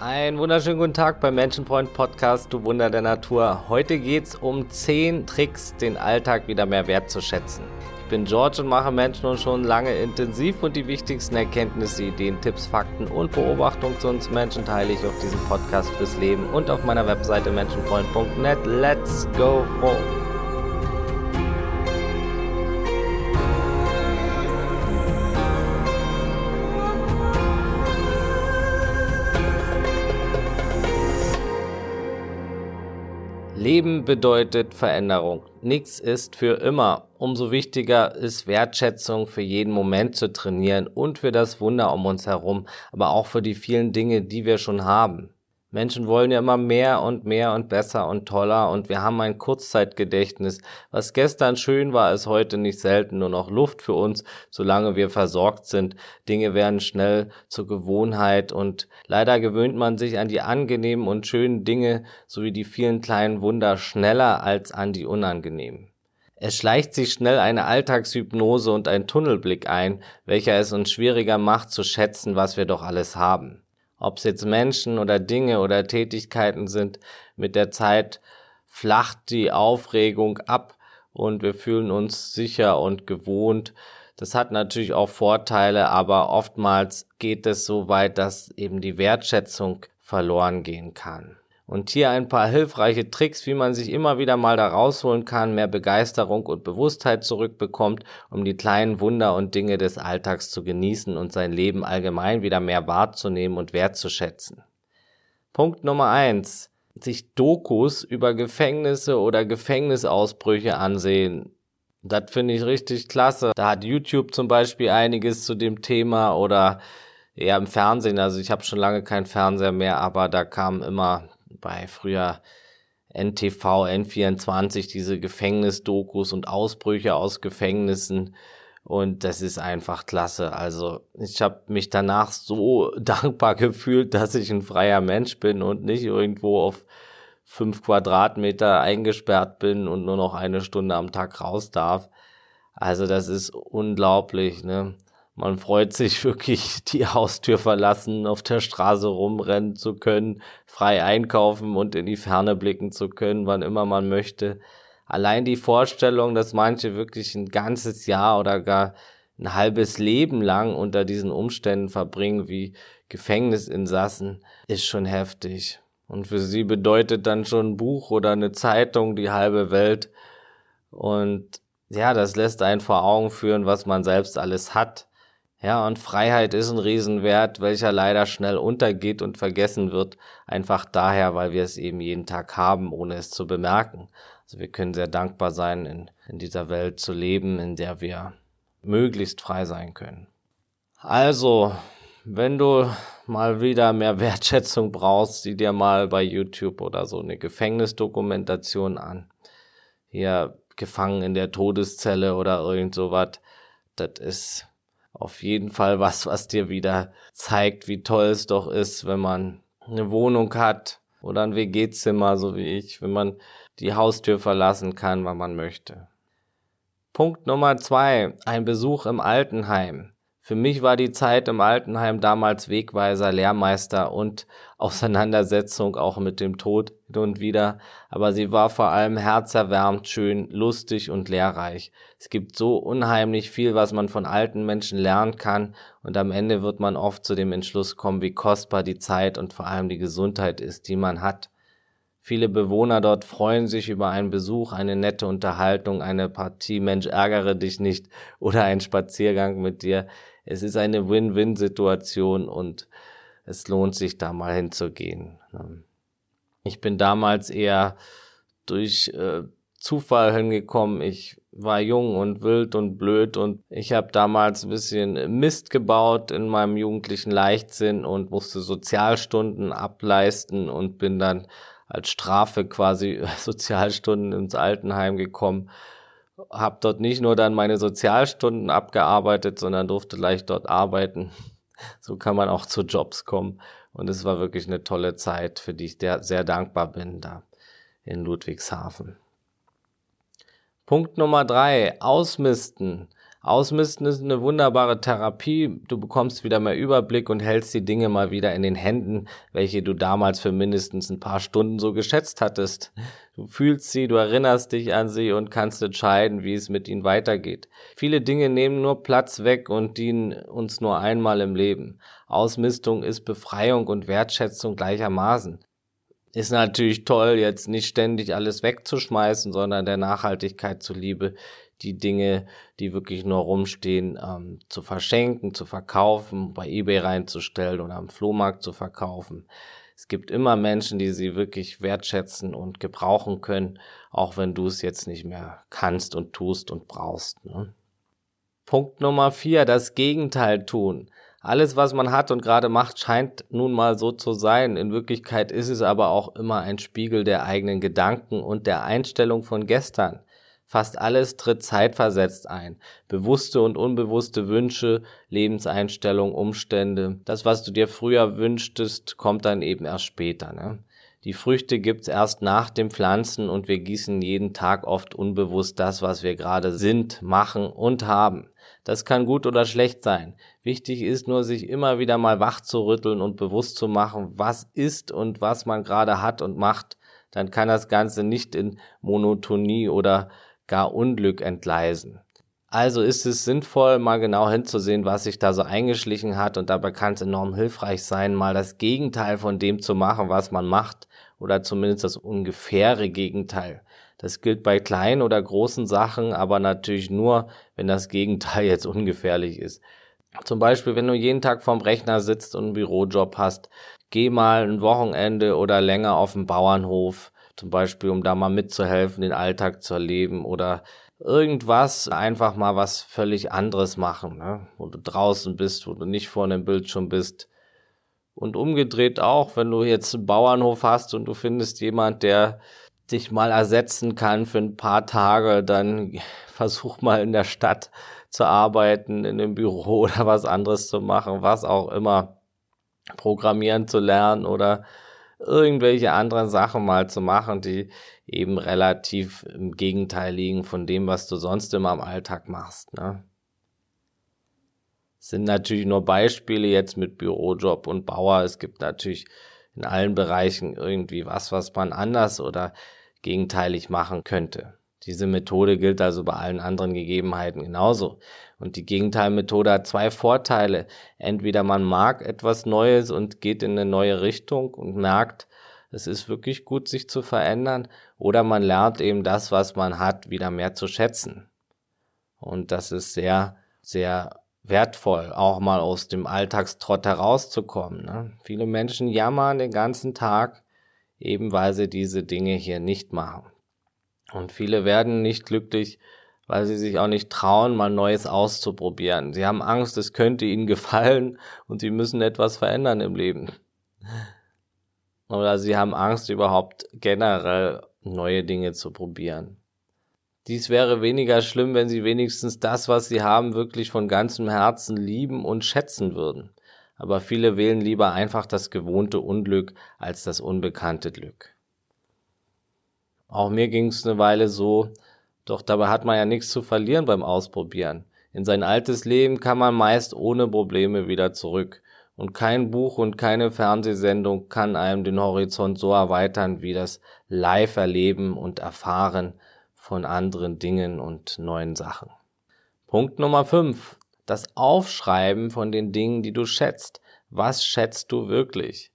Ein wunderschönen guten Tag beim Menschenfreund Podcast, du Wunder der Natur. Heute geht es um 10 Tricks, den Alltag wieder mehr wertzuschätzen. Ich bin George und mache Menschen und schon lange intensiv und die wichtigsten Erkenntnisse, Ideen, Tipps, Fakten und Beobachtungen zu uns Menschen teile ich auf diesem Podcast fürs Leben und auf meiner Webseite menschenfreund.net. Let's go froh! Leben bedeutet Veränderung. Nichts ist für immer. Umso wichtiger ist Wertschätzung für jeden Moment zu trainieren und für das Wunder um uns herum, aber auch für die vielen Dinge, die wir schon haben. Menschen wollen ja immer mehr und mehr und besser und toller und wir haben ein Kurzzeitgedächtnis. Was gestern schön war, ist heute nicht selten nur noch Luft für uns, solange wir versorgt sind. Dinge werden schnell zur Gewohnheit und leider gewöhnt man sich an die angenehmen und schönen Dinge sowie die vielen kleinen Wunder schneller als an die unangenehmen. Es schleicht sich schnell eine Alltagshypnose und ein Tunnelblick ein, welcher es uns schwieriger macht zu schätzen, was wir doch alles haben ob es jetzt Menschen oder Dinge oder Tätigkeiten sind, mit der Zeit flacht die Aufregung ab und wir fühlen uns sicher und gewohnt. Das hat natürlich auch Vorteile, aber oftmals geht es so weit, dass eben die Wertschätzung verloren gehen kann. Und hier ein paar hilfreiche Tricks, wie man sich immer wieder mal da rausholen kann, mehr Begeisterung und Bewusstheit zurückbekommt, um die kleinen Wunder und Dinge des Alltags zu genießen und sein Leben allgemein wieder mehr wahrzunehmen und wertzuschätzen. Punkt Nummer eins: Sich Dokus über Gefängnisse oder Gefängnisausbrüche ansehen. Das finde ich richtig klasse. Da hat YouTube zum Beispiel einiges zu dem Thema oder eher im Fernsehen. Also ich habe schon lange keinen Fernseher mehr, aber da kam immer bei früher NTV, N24, diese Gefängnisdokus und Ausbrüche aus Gefängnissen. Und das ist einfach klasse. Also ich habe mich danach so dankbar gefühlt, dass ich ein freier Mensch bin und nicht irgendwo auf fünf Quadratmeter eingesperrt bin und nur noch eine Stunde am Tag raus darf. Also das ist unglaublich. Ne? Man freut sich wirklich, die Haustür verlassen, auf der Straße rumrennen zu können, frei einkaufen und in die Ferne blicken zu können, wann immer man möchte. Allein die Vorstellung, dass manche wirklich ein ganzes Jahr oder gar ein halbes Leben lang unter diesen Umständen verbringen wie Gefängnisinsassen, ist schon heftig. Und für sie bedeutet dann schon ein Buch oder eine Zeitung die halbe Welt. Und ja, das lässt einen vor Augen führen, was man selbst alles hat ja, und Freiheit ist ein Riesenwert, welcher leider schnell untergeht und vergessen wird, einfach daher, weil wir es eben jeden Tag haben, ohne es zu bemerken. Also wir können sehr dankbar sein, in, in dieser Welt zu leben, in der wir möglichst frei sein können. Also, wenn du mal wieder mehr Wertschätzung brauchst, sieh dir mal bei YouTube oder so eine Gefängnisdokumentation an. Hier gefangen in der Todeszelle oder irgend sowas. Das ist auf jeden Fall was, was dir wieder zeigt, wie toll es doch ist, wenn man eine Wohnung hat oder ein WG-Zimmer, so wie ich, wenn man die Haustür verlassen kann, wann man möchte. Punkt Nummer zwei, ein Besuch im Altenheim. Für mich war die Zeit im Altenheim damals Wegweiser, Lehrmeister und Auseinandersetzung auch mit dem Tod hin und wieder, aber sie war vor allem herzerwärmend, schön, lustig und lehrreich. Es gibt so unheimlich viel, was man von alten Menschen lernen kann und am Ende wird man oft zu dem Entschluss kommen, wie kostbar die Zeit und vor allem die Gesundheit ist, die man hat. Viele Bewohner dort freuen sich über einen Besuch, eine nette Unterhaltung, eine Partie Mensch ärgere dich nicht oder einen Spaziergang mit dir. Es ist eine Win-Win-Situation und es lohnt sich da mal hinzugehen. Ich bin damals eher durch äh, Zufall hingekommen. Ich war jung und wild und blöd und ich habe damals ein bisschen Mist gebaut in meinem jugendlichen Leichtsinn und musste Sozialstunden ableisten und bin dann als Strafe quasi Sozialstunden ins Altenheim gekommen. Hab dort nicht nur dann meine Sozialstunden abgearbeitet, sondern durfte gleich dort arbeiten. So kann man auch zu Jobs kommen. Und es war wirklich eine tolle Zeit, für die ich sehr dankbar bin da in Ludwigshafen. Punkt Nummer drei, ausmisten. Ausmisten ist eine wunderbare Therapie. Du bekommst wieder mehr Überblick und hältst die Dinge mal wieder in den Händen, welche du damals für mindestens ein paar Stunden so geschätzt hattest. Du fühlst sie, du erinnerst dich an sie und kannst entscheiden, wie es mit ihnen weitergeht. Viele Dinge nehmen nur Platz weg und dienen uns nur einmal im Leben. Ausmistung ist Befreiung und Wertschätzung gleichermaßen. Ist natürlich toll, jetzt nicht ständig alles wegzuschmeißen, sondern der Nachhaltigkeit zuliebe die Dinge, die wirklich nur rumstehen, ähm, zu verschenken, zu verkaufen, bei eBay reinzustellen oder am Flohmarkt zu verkaufen. Es gibt immer Menschen, die sie wirklich wertschätzen und gebrauchen können, auch wenn du es jetzt nicht mehr kannst und tust und brauchst. Ne? Punkt Nummer vier, das Gegenteil tun. Alles, was man hat und gerade macht, scheint nun mal so zu sein. In Wirklichkeit ist es aber auch immer ein Spiegel der eigenen Gedanken und der Einstellung von gestern. Fast alles tritt zeitversetzt ein. Bewusste und unbewusste Wünsche, Lebenseinstellungen, Umstände. Das, was du dir früher wünschtest, kommt dann eben erst später. Ne? Die Früchte gibt's erst nach dem Pflanzen und wir gießen jeden Tag oft unbewusst das, was wir gerade sind, machen und haben. Das kann gut oder schlecht sein. Wichtig ist nur, sich immer wieder mal wach zu rütteln und bewusst zu machen, was ist und was man gerade hat und macht. Dann kann das Ganze nicht in Monotonie oder gar Unglück entgleisen. Also ist es sinnvoll, mal genau hinzusehen, was sich da so eingeschlichen hat und dabei kann es enorm hilfreich sein, mal das Gegenteil von dem zu machen, was man macht oder zumindest das ungefähre Gegenteil. Das gilt bei kleinen oder großen Sachen, aber natürlich nur, wenn das Gegenteil jetzt ungefährlich ist. Zum Beispiel, wenn du jeden Tag vorm Rechner sitzt und einen Bürojob hast, geh mal ein Wochenende oder länger auf den Bauernhof, zum Beispiel, um da mal mitzuhelfen, den Alltag zu erleben oder irgendwas, einfach mal was völlig anderes machen, ne? wo du draußen bist, wo du nicht vor einem Bildschirm bist. Und umgedreht auch, wenn du jetzt einen Bauernhof hast und du findest jemand, der dich mal ersetzen kann für ein paar Tage, dann versuch mal in der Stadt zu arbeiten, in einem Büro oder was anderes zu machen, was auch immer, programmieren zu lernen oder irgendwelche anderen Sachen mal zu machen, die eben relativ im Gegenteil liegen von dem, was du sonst immer im Alltag machst. Ne? sind natürlich nur Beispiele jetzt mit Bürojob und Bauer. Es gibt natürlich in allen Bereichen irgendwie was, was man anders oder gegenteilig machen könnte. Diese Methode gilt also bei allen anderen Gegebenheiten genauso. Und die Gegenteilmethode hat zwei Vorteile. Entweder man mag etwas Neues und geht in eine neue Richtung und merkt, es ist wirklich gut, sich zu verändern, oder man lernt eben das, was man hat, wieder mehr zu schätzen. Und das ist sehr, sehr wertvoll, auch mal aus dem Alltagstrott herauszukommen. Ne? Viele Menschen jammern den ganzen Tag, eben weil sie diese Dinge hier nicht machen. Und viele werden nicht glücklich, weil sie sich auch nicht trauen, mal Neues auszuprobieren. Sie haben Angst, es könnte ihnen gefallen und sie müssen etwas verändern im Leben. Oder sie haben Angst, überhaupt generell neue Dinge zu probieren. Dies wäre weniger schlimm, wenn sie wenigstens das, was sie haben, wirklich von ganzem Herzen lieben und schätzen würden. Aber viele wählen lieber einfach das gewohnte Unglück als das unbekannte Glück. Auch mir ging es eine Weile so, doch dabei hat man ja nichts zu verlieren beim Ausprobieren. In sein altes Leben kann man meist ohne Probleme wieder zurück. Und kein Buch und keine Fernsehsendung kann einem den Horizont so erweitern wie das Live-Erleben und Erfahren von anderen Dingen und neuen Sachen. Punkt Nummer 5. Das Aufschreiben von den Dingen, die du schätzt. Was schätzt du wirklich?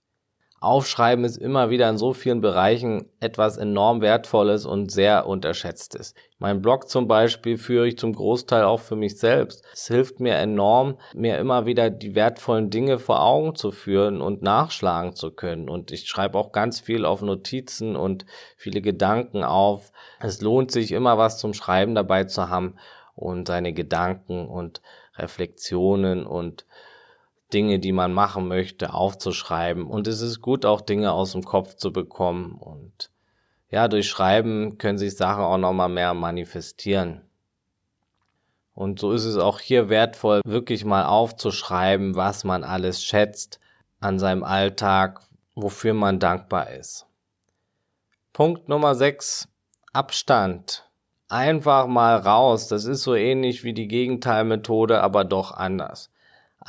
Aufschreiben ist immer wieder in so vielen Bereichen etwas enorm Wertvolles und sehr Unterschätztes. Mein Blog zum Beispiel führe ich zum Großteil auch für mich selbst. Es hilft mir enorm, mir immer wieder die wertvollen Dinge vor Augen zu führen und nachschlagen zu können. Und ich schreibe auch ganz viel auf Notizen und viele Gedanken auf. Es lohnt sich immer was zum Schreiben dabei zu haben und seine Gedanken und Reflexionen und Dinge, die man machen möchte, aufzuschreiben. Und es ist gut, auch Dinge aus dem Kopf zu bekommen. Und ja, durch Schreiben können sich Sachen auch nochmal mehr manifestieren. Und so ist es auch hier wertvoll, wirklich mal aufzuschreiben, was man alles schätzt an seinem Alltag, wofür man dankbar ist. Punkt Nummer 6. Abstand. einfach mal raus. Das ist so ähnlich wie die Gegenteilmethode, aber doch anders.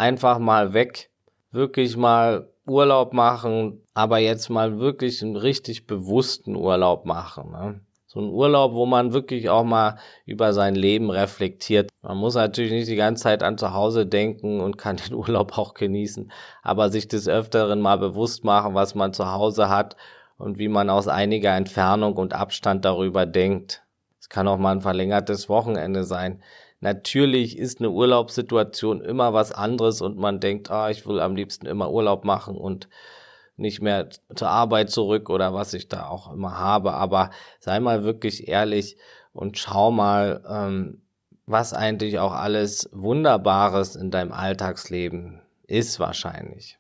Einfach mal weg, wirklich mal Urlaub machen, aber jetzt mal wirklich einen richtig bewussten Urlaub machen. Ne? So ein Urlaub, wo man wirklich auch mal über sein Leben reflektiert. Man muss natürlich nicht die ganze Zeit an zu Hause denken und kann den Urlaub auch genießen, aber sich des Öfteren mal bewusst machen, was man zu Hause hat und wie man aus einiger Entfernung und Abstand darüber denkt. Es kann auch mal ein verlängertes Wochenende sein. Natürlich ist eine Urlaubssituation immer was anderes und man denkt, ah, ich will am liebsten immer Urlaub machen und nicht mehr zur Arbeit zurück oder was ich da auch immer habe. Aber sei mal wirklich ehrlich und schau mal, ähm, was eigentlich auch alles Wunderbares in deinem Alltagsleben ist wahrscheinlich.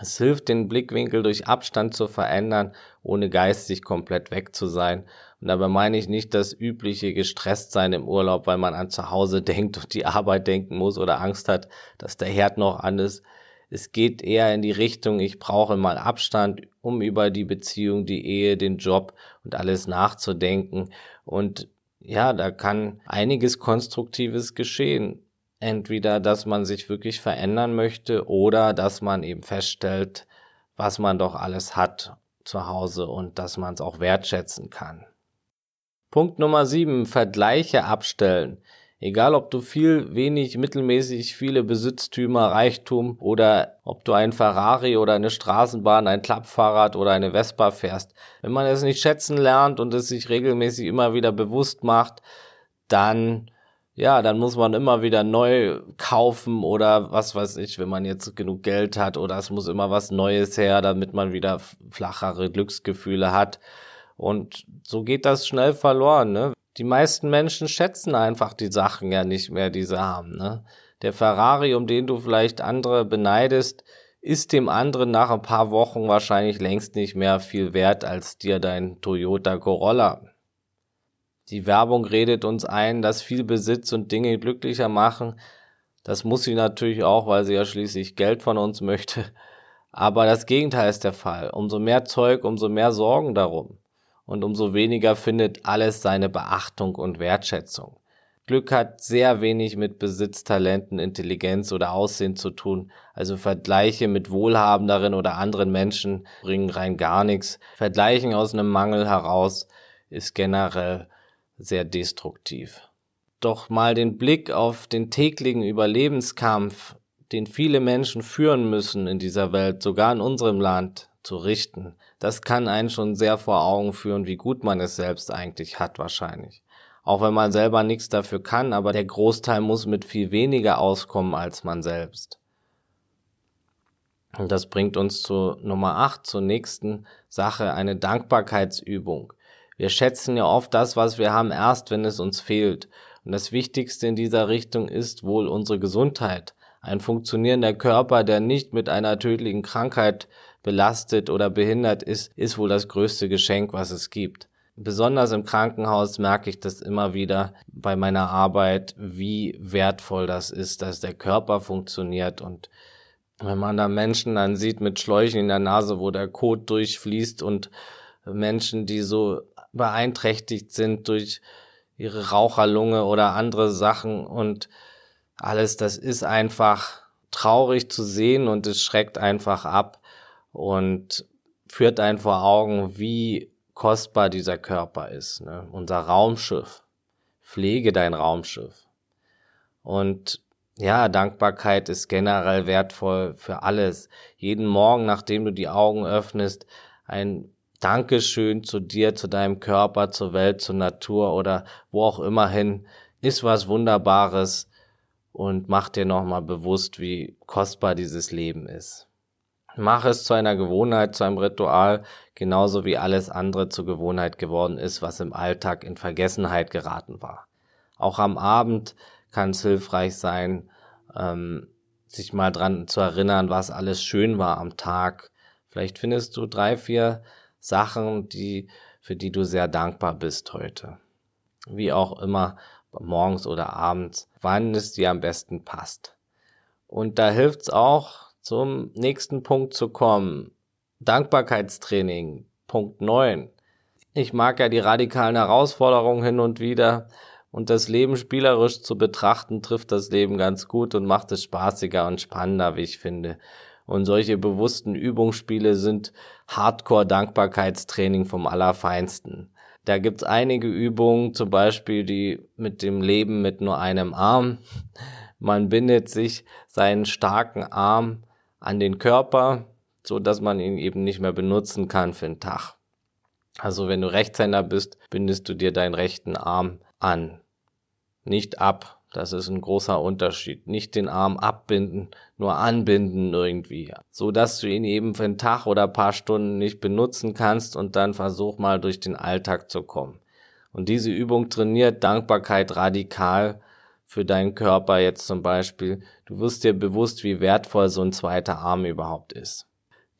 Es hilft, den Blickwinkel durch Abstand zu verändern, ohne geistig komplett weg zu sein. Und dabei meine ich nicht das übliche gestresst sein im Urlaub, weil man an zu Hause denkt und die Arbeit denken muss oder Angst hat, dass der Herd noch an ist. Es geht eher in die Richtung, ich brauche mal Abstand, um über die Beziehung, die Ehe, den Job und alles nachzudenken. Und ja, da kann einiges Konstruktives geschehen entweder, dass man sich wirklich verändern möchte oder dass man eben feststellt, was man doch alles hat zu Hause und dass man es auch wertschätzen kann. Punkt Nummer sieben: Vergleiche abstellen. Egal, ob du viel, wenig, mittelmäßig, viele Besitztümer, Reichtum oder ob du ein Ferrari oder eine Straßenbahn, ein Klappfahrrad oder eine Vespa fährst. Wenn man es nicht schätzen lernt und es sich regelmäßig immer wieder bewusst macht, dann ja, dann muss man immer wieder neu kaufen oder was weiß ich, wenn man jetzt genug Geld hat oder es muss immer was Neues her, damit man wieder flachere Glücksgefühle hat. Und so geht das schnell verloren. Ne? Die meisten Menschen schätzen einfach die Sachen ja nicht mehr, die sie haben. Ne? Der Ferrari, um den du vielleicht andere beneidest, ist dem anderen nach ein paar Wochen wahrscheinlich längst nicht mehr viel wert als dir dein Toyota Corolla. Die Werbung redet uns ein, dass viel Besitz und Dinge glücklicher machen. Das muss sie natürlich auch, weil sie ja schließlich Geld von uns möchte. Aber das Gegenteil ist der Fall. Umso mehr Zeug, umso mehr Sorgen darum. Und umso weniger findet alles seine Beachtung und Wertschätzung. Glück hat sehr wenig mit Besitz, Talenten, Intelligenz oder Aussehen zu tun. Also Vergleiche mit wohlhabenderen oder anderen Menschen bringen rein gar nichts. Vergleichen aus einem Mangel heraus ist generell sehr destruktiv. Doch mal den Blick auf den täglichen Überlebenskampf, den viele Menschen führen müssen in dieser Welt, sogar in unserem Land, zu richten, das kann einen schon sehr vor Augen führen, wie gut man es selbst eigentlich hat wahrscheinlich. Auch wenn man selber nichts dafür kann, aber der Großteil muss mit viel weniger auskommen als man selbst. Und das bringt uns zu Nummer 8, zur nächsten Sache, eine Dankbarkeitsübung. Wir schätzen ja oft das, was wir haben, erst wenn es uns fehlt. Und das Wichtigste in dieser Richtung ist wohl unsere Gesundheit. Ein funktionierender Körper, der nicht mit einer tödlichen Krankheit belastet oder behindert ist, ist wohl das größte Geschenk, was es gibt. Besonders im Krankenhaus merke ich das immer wieder bei meiner Arbeit, wie wertvoll das ist, dass der Körper funktioniert und wenn man da Menschen dann sieht mit Schläuchen in der Nase, wo der Kot durchfließt und Menschen, die so beeinträchtigt sind durch ihre Raucherlunge oder andere Sachen und alles, das ist einfach traurig zu sehen und es schreckt einfach ab und führt einen vor Augen, wie kostbar dieser Körper ist. Ne? Unser Raumschiff. Pflege dein Raumschiff. Und ja, Dankbarkeit ist generell wertvoll für alles. Jeden Morgen, nachdem du die Augen öffnest, ein Dankeschön zu dir, zu deinem Körper, zur Welt, zur Natur oder wo auch immer hin, ist was Wunderbares und mach dir nochmal bewusst, wie kostbar dieses Leben ist. Mach es zu einer Gewohnheit, zu einem Ritual, genauso wie alles andere zur Gewohnheit geworden ist, was im Alltag in Vergessenheit geraten war. Auch am Abend kann es hilfreich sein, ähm, sich mal dran zu erinnern, was alles schön war am Tag. Vielleicht findest du drei, vier Sachen, die, für die du sehr dankbar bist heute. Wie auch immer, morgens oder abends, wann es dir am besten passt. Und da hilft's auch, zum nächsten Punkt zu kommen. Dankbarkeitstraining, Punkt 9. Ich mag ja die radikalen Herausforderungen hin und wieder. Und das Leben spielerisch zu betrachten, trifft das Leben ganz gut und macht es spaßiger und spannender, wie ich finde. Und solche bewussten Übungsspiele sind Hardcore-Dankbarkeitstraining vom Allerfeinsten. Da gibt's einige Übungen, zum Beispiel die mit dem Leben mit nur einem Arm. Man bindet sich seinen starken Arm an den Körper, so dass man ihn eben nicht mehr benutzen kann für den Tag. Also wenn du Rechtshänder bist, bindest du dir deinen rechten Arm an, nicht ab. Das ist ein großer Unterschied. Nicht den Arm abbinden, nur anbinden irgendwie. So dass du ihn eben für einen Tag oder paar Stunden nicht benutzen kannst und dann versuch mal durch den Alltag zu kommen. Und diese Übung trainiert Dankbarkeit radikal für deinen Körper jetzt zum Beispiel. Du wirst dir bewusst, wie wertvoll so ein zweiter Arm überhaupt ist.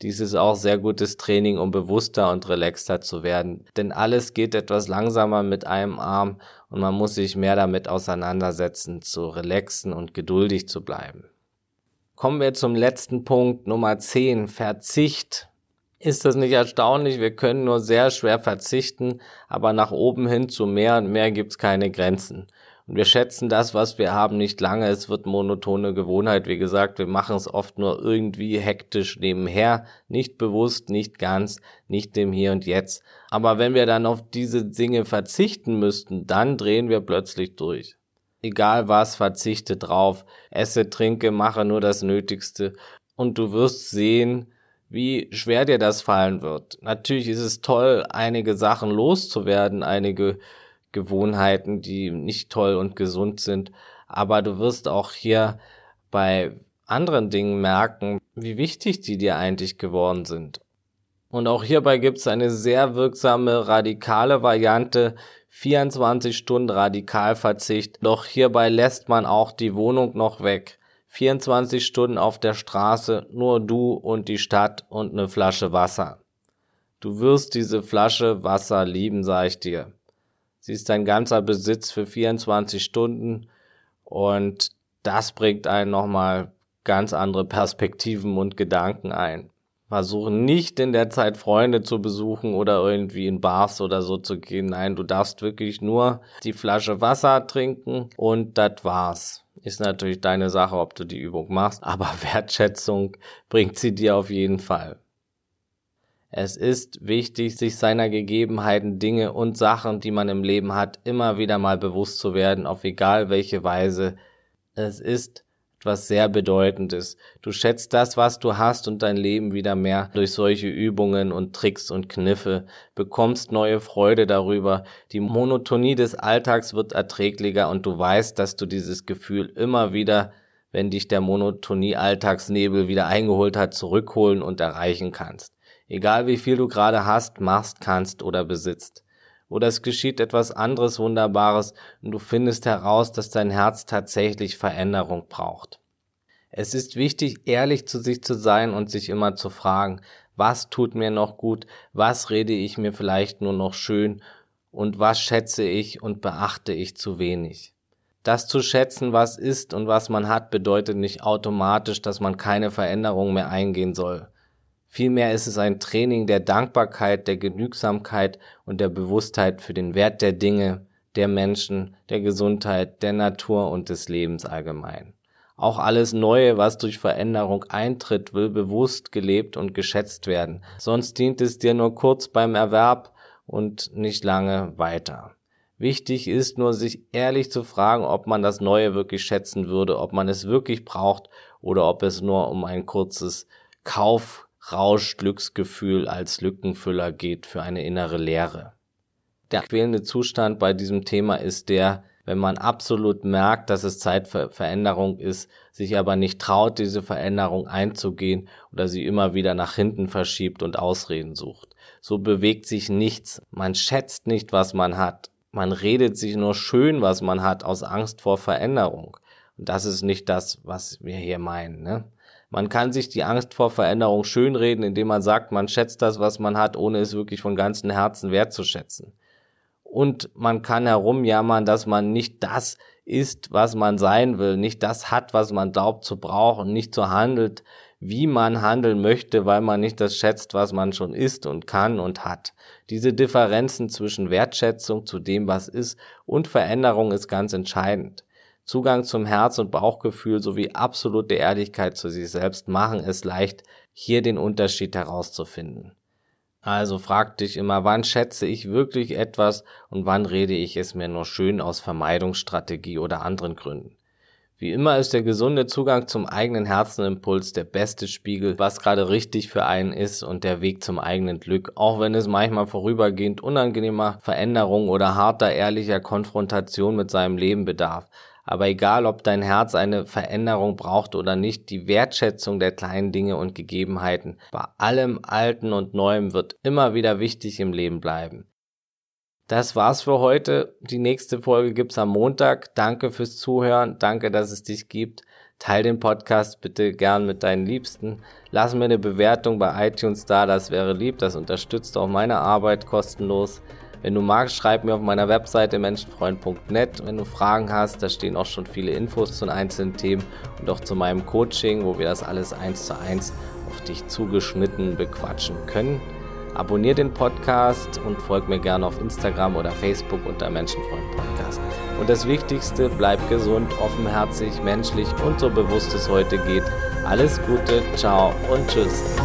Dies ist auch sehr gutes Training, um bewusster und relaxter zu werden. Denn alles geht etwas langsamer mit einem Arm und man muss sich mehr damit auseinandersetzen, zu relaxen und geduldig zu bleiben. Kommen wir zum letzten Punkt, Nummer 10, Verzicht. Ist das nicht erstaunlich? Wir können nur sehr schwer verzichten, aber nach oben hin zu mehr und mehr gibt's keine Grenzen. Und wir schätzen das, was wir haben, nicht lange. Es wird monotone Gewohnheit. Wie gesagt, wir machen es oft nur irgendwie hektisch nebenher, nicht bewusst, nicht ganz, nicht dem Hier und Jetzt. Aber wenn wir dann auf diese Dinge verzichten müssten, dann drehen wir plötzlich durch. Egal was, verzichte drauf, esse, trinke, mache nur das Nötigste. Und du wirst sehen, wie schwer dir das fallen wird. Natürlich ist es toll, einige Sachen loszuwerden, einige Gewohnheiten, die nicht toll und gesund sind. Aber du wirst auch hier bei anderen Dingen merken, wie wichtig die dir eigentlich geworden sind. Und auch hierbei gibt es eine sehr wirksame radikale Variante, 24 Stunden Radikalverzicht. Doch hierbei lässt man auch die Wohnung noch weg. 24 Stunden auf der Straße, nur du und die Stadt und eine Flasche Wasser. Du wirst diese Flasche Wasser lieben, sag ich dir. Sie ist dein ganzer Besitz für 24 Stunden und das bringt einen nochmal ganz andere Perspektiven und Gedanken ein. Versuchen nicht in der Zeit Freunde zu besuchen oder irgendwie in Bars oder so zu gehen. Nein, du darfst wirklich nur die Flasche Wasser trinken und das war's. Ist natürlich deine Sache, ob du die Übung machst, aber Wertschätzung bringt sie dir auf jeden Fall. Es ist wichtig, sich seiner Gegebenheiten, Dinge und Sachen, die man im Leben hat, immer wieder mal bewusst zu werden, auf egal welche Weise. Es ist etwas sehr Bedeutendes. Du schätzt das, was du hast und dein Leben wieder mehr durch solche Übungen und Tricks und Kniffe, bekommst neue Freude darüber. Die Monotonie des Alltags wird erträglicher und du weißt, dass du dieses Gefühl immer wieder, wenn dich der Monotonie Alltagsnebel wieder eingeholt hat, zurückholen und erreichen kannst egal wie viel du gerade hast, machst, kannst oder besitzt. Oder es geschieht etwas anderes Wunderbares und du findest heraus, dass dein Herz tatsächlich Veränderung braucht. Es ist wichtig, ehrlich zu sich zu sein und sich immer zu fragen, was tut mir noch gut, was rede ich mir vielleicht nur noch schön und was schätze ich und beachte ich zu wenig. Das zu schätzen, was ist und was man hat, bedeutet nicht automatisch, dass man keine Veränderung mehr eingehen soll. Vielmehr ist es ein Training der Dankbarkeit, der Genügsamkeit und der Bewusstheit für den Wert der Dinge, der Menschen, der Gesundheit, der Natur und des Lebens allgemein. Auch alles Neue, was durch Veränderung eintritt, will bewusst gelebt und geschätzt werden. Sonst dient es dir nur kurz beim Erwerb und nicht lange weiter. Wichtig ist nur, sich ehrlich zu fragen, ob man das Neue wirklich schätzen würde, ob man es wirklich braucht oder ob es nur um ein kurzes Kauf Rausch-Glücksgefühl als Lückenfüller geht für eine innere Leere. Der quälende Zustand bei diesem Thema ist der, wenn man absolut merkt, dass es Zeit für Veränderung ist, sich aber nicht traut, diese Veränderung einzugehen oder sie immer wieder nach hinten verschiebt und Ausreden sucht. So bewegt sich nichts. Man schätzt nicht, was man hat. Man redet sich nur schön, was man hat, aus Angst vor Veränderung. Und das ist nicht das, was wir hier meinen. Ne? Man kann sich die Angst vor Veränderung schönreden, indem man sagt, man schätzt das, was man hat, ohne es wirklich von ganzem Herzen wertzuschätzen. Und man kann herumjammern, dass man nicht das ist, was man sein will, nicht das hat, was man glaubt zu brauchen, nicht so handelt, wie man handeln möchte, weil man nicht das schätzt, was man schon ist und kann und hat. Diese Differenzen zwischen Wertschätzung zu dem, was ist, und Veränderung ist ganz entscheidend. Zugang zum Herz- und Bauchgefühl sowie absolute Ehrlichkeit zu sich selbst machen es leicht, hier den Unterschied herauszufinden. Also frag dich immer, wann schätze ich wirklich etwas und wann rede ich es mir nur schön aus Vermeidungsstrategie oder anderen Gründen. Wie immer ist der gesunde Zugang zum eigenen Herzenimpuls der beste Spiegel, was gerade richtig für einen ist und der Weg zum eigenen Glück, auch wenn es manchmal vorübergehend unangenehmer Veränderung oder harter ehrlicher Konfrontation mit seinem Leben bedarf. Aber egal, ob dein Herz eine Veränderung braucht oder nicht, die Wertschätzung der kleinen Dinge und Gegebenheiten bei allem Alten und Neuem wird immer wieder wichtig im Leben bleiben. Das war's für heute. Die nächste Folge gibt's am Montag. Danke fürs Zuhören. Danke, dass es dich gibt. Teil den Podcast bitte gern mit deinen Liebsten. Lass mir eine Bewertung bei iTunes da. Das wäre lieb. Das unterstützt auch meine Arbeit kostenlos. Wenn du magst, schreib mir auf meiner Webseite menschenfreund.net. Wenn du Fragen hast, da stehen auch schon viele Infos zu den einzelnen Themen und auch zu meinem Coaching, wo wir das alles eins zu eins auf dich zugeschnitten bequatschen können. Abonnier den Podcast und folg mir gerne auf Instagram oder Facebook unter Menschenfreund Podcast. Und das Wichtigste, bleib gesund, offenherzig, menschlich und so bewusst es heute geht. Alles Gute, ciao und tschüss.